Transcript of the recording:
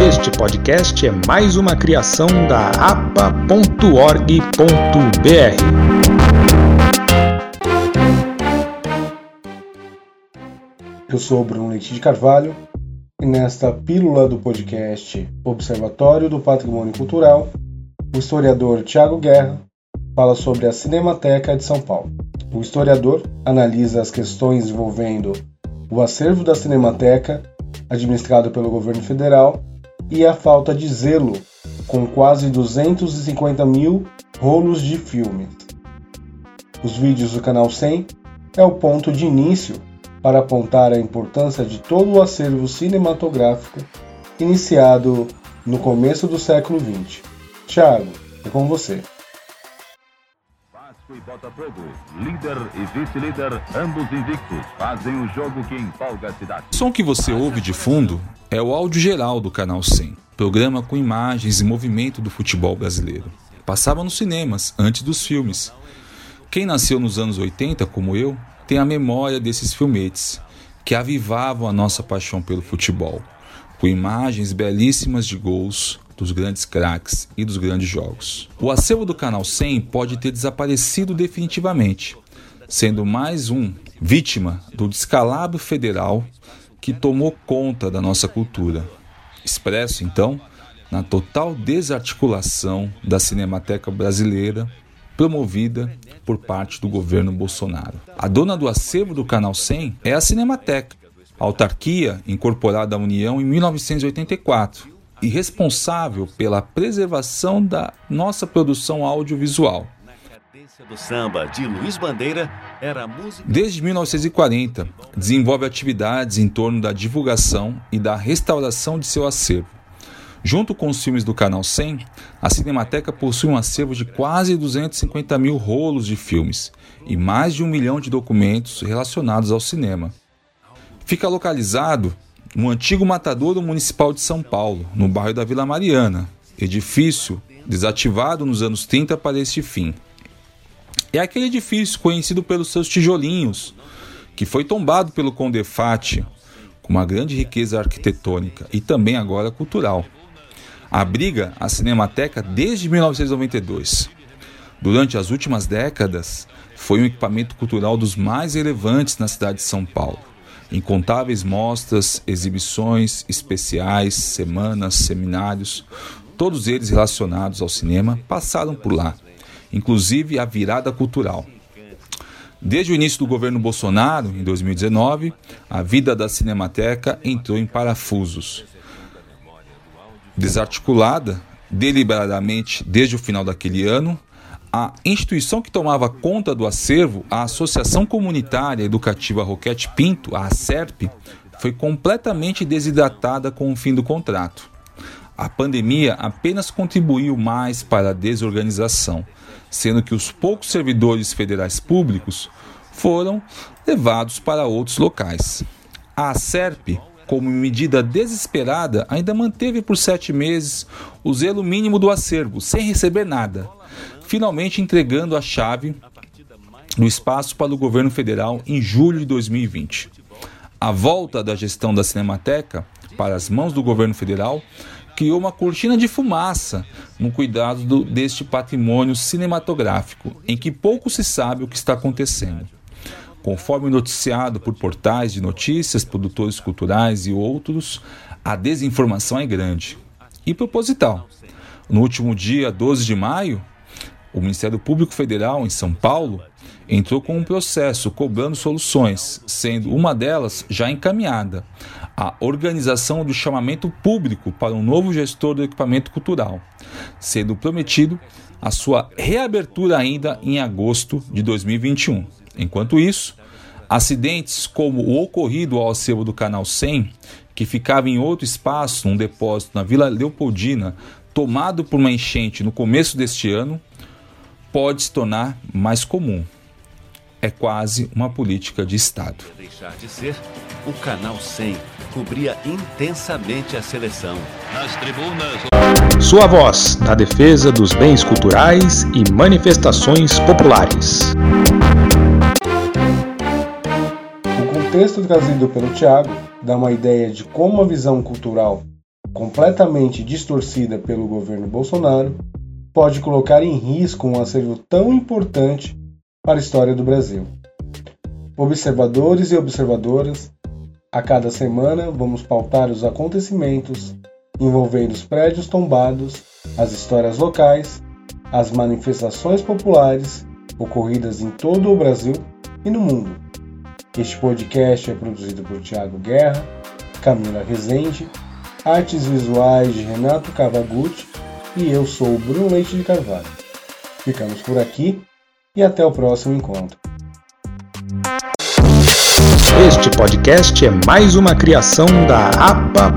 Este podcast é mais uma criação da apa.org.br. Eu sou Bruno Leite de Carvalho e nesta pílula do podcast Observatório do Patrimônio Cultural, o historiador Tiago Guerra fala sobre a Cinemateca de São Paulo. O historiador analisa as questões envolvendo o acervo da Cinemateca, administrado pelo governo federal, e a falta de zelo, com quase 250 mil rolos de filmes. Os vídeos do canal 100 é o ponto de início para apontar a importância de todo o acervo cinematográfico iniciado no começo do século XX. Thiago, é com você. E Botafogo, líder e vice-líder, ambos invictos, fazem o jogo que empolga a cidade. O som que você ouve de fundo é o áudio geral do Canal 100, programa com imagens e movimento do futebol brasileiro. Passava nos cinemas, antes dos filmes. Quem nasceu nos anos 80, como eu, tem a memória desses filmetes, que avivavam a nossa paixão pelo futebol, com imagens belíssimas de gols, dos grandes craques e dos grandes jogos. O acervo do Canal 100 pode ter desaparecido definitivamente, sendo mais um vítima do descalabro federal que tomou conta da nossa cultura. Expresso, então, na total desarticulação da Cinemateca Brasileira promovida por parte do governo Bolsonaro. A dona do acervo do Canal 100 é a Cinemateca, autarquia incorporada à União em 1984 e responsável pela preservação da nossa produção audiovisual. do samba de Luiz Bandeira era música. Desde 1940, desenvolve atividades em torno da divulgação e da restauração de seu acervo. Junto com os filmes do Canal 100, a Cinemateca possui um acervo de quase 250 mil rolos de filmes e mais de um milhão de documentos relacionados ao cinema. Fica localizado no antigo matadouro municipal de São Paulo, no bairro da Vila Mariana, edifício desativado nos anos 30 para este fim. É aquele edifício conhecido pelos seus tijolinhos, que foi tombado pelo Condefate, com uma grande riqueza arquitetônica e também agora cultural. Abriga a Cinemateca desde 1992. Durante as últimas décadas, foi um equipamento cultural dos mais relevantes na cidade de São Paulo. Incontáveis mostras, exibições especiais, semanas, seminários, todos eles relacionados ao cinema, passaram por lá, inclusive a virada cultural. Desde o início do governo Bolsonaro, em 2019, a vida da Cinemateca entrou em parafusos. Desarticulada deliberadamente desde o final daquele ano, a instituição que tomava conta do acervo, a Associação Comunitária Educativa Roquete Pinto, a ACERP, foi completamente desidratada com o fim do contrato. A pandemia apenas contribuiu mais para a desorganização, sendo que os poucos servidores federais públicos foram levados para outros locais. A ACERP, como medida desesperada, ainda manteve por sete meses o zelo mínimo do acervo, sem receber nada finalmente entregando a chave no espaço para o governo federal em julho de 2020. A volta da gestão da Cinemateca para as mãos do governo federal criou uma cortina de fumaça no cuidado do, deste patrimônio cinematográfico, em que pouco se sabe o que está acontecendo. Conforme noticiado por portais de notícias, produtores culturais e outros, a desinformação é grande e proposital. No último dia 12 de maio, o Ministério Público Federal, em São Paulo, entrou com um processo cobrando soluções, sendo uma delas já encaminhada a organização do chamamento público para um novo gestor do equipamento cultural, sendo prometido a sua reabertura ainda em agosto de 2021. Enquanto isso, acidentes como o ocorrido ao acervo do Canal 100, que ficava em outro espaço, num depósito na Vila Leopoldina, tomado por uma enchente no começo deste ano, pode se tornar mais comum. É quase uma política de Estado. Deixar de ser, o Canal 100 cobria intensamente a seleção. Nas tribunas. Sua voz na defesa dos bens culturais e manifestações populares. O contexto trazido pelo Tiago dá uma ideia de como a visão cultural completamente distorcida pelo governo Bolsonaro, pode colocar em risco um acervo tão importante para a história do Brasil. Observadores e observadoras, a cada semana vamos pautar os acontecimentos envolvendo os prédios tombados, as histórias locais, as manifestações populares ocorridas em todo o Brasil e no mundo. Este podcast é produzido por Tiago Guerra, Camila Rezende, artes visuais de Renato Cavagutti e eu sou o Bruno Leite de Carvalho. Ficamos por aqui e até o próximo encontro. Este podcast é mais uma criação da apa.org.br.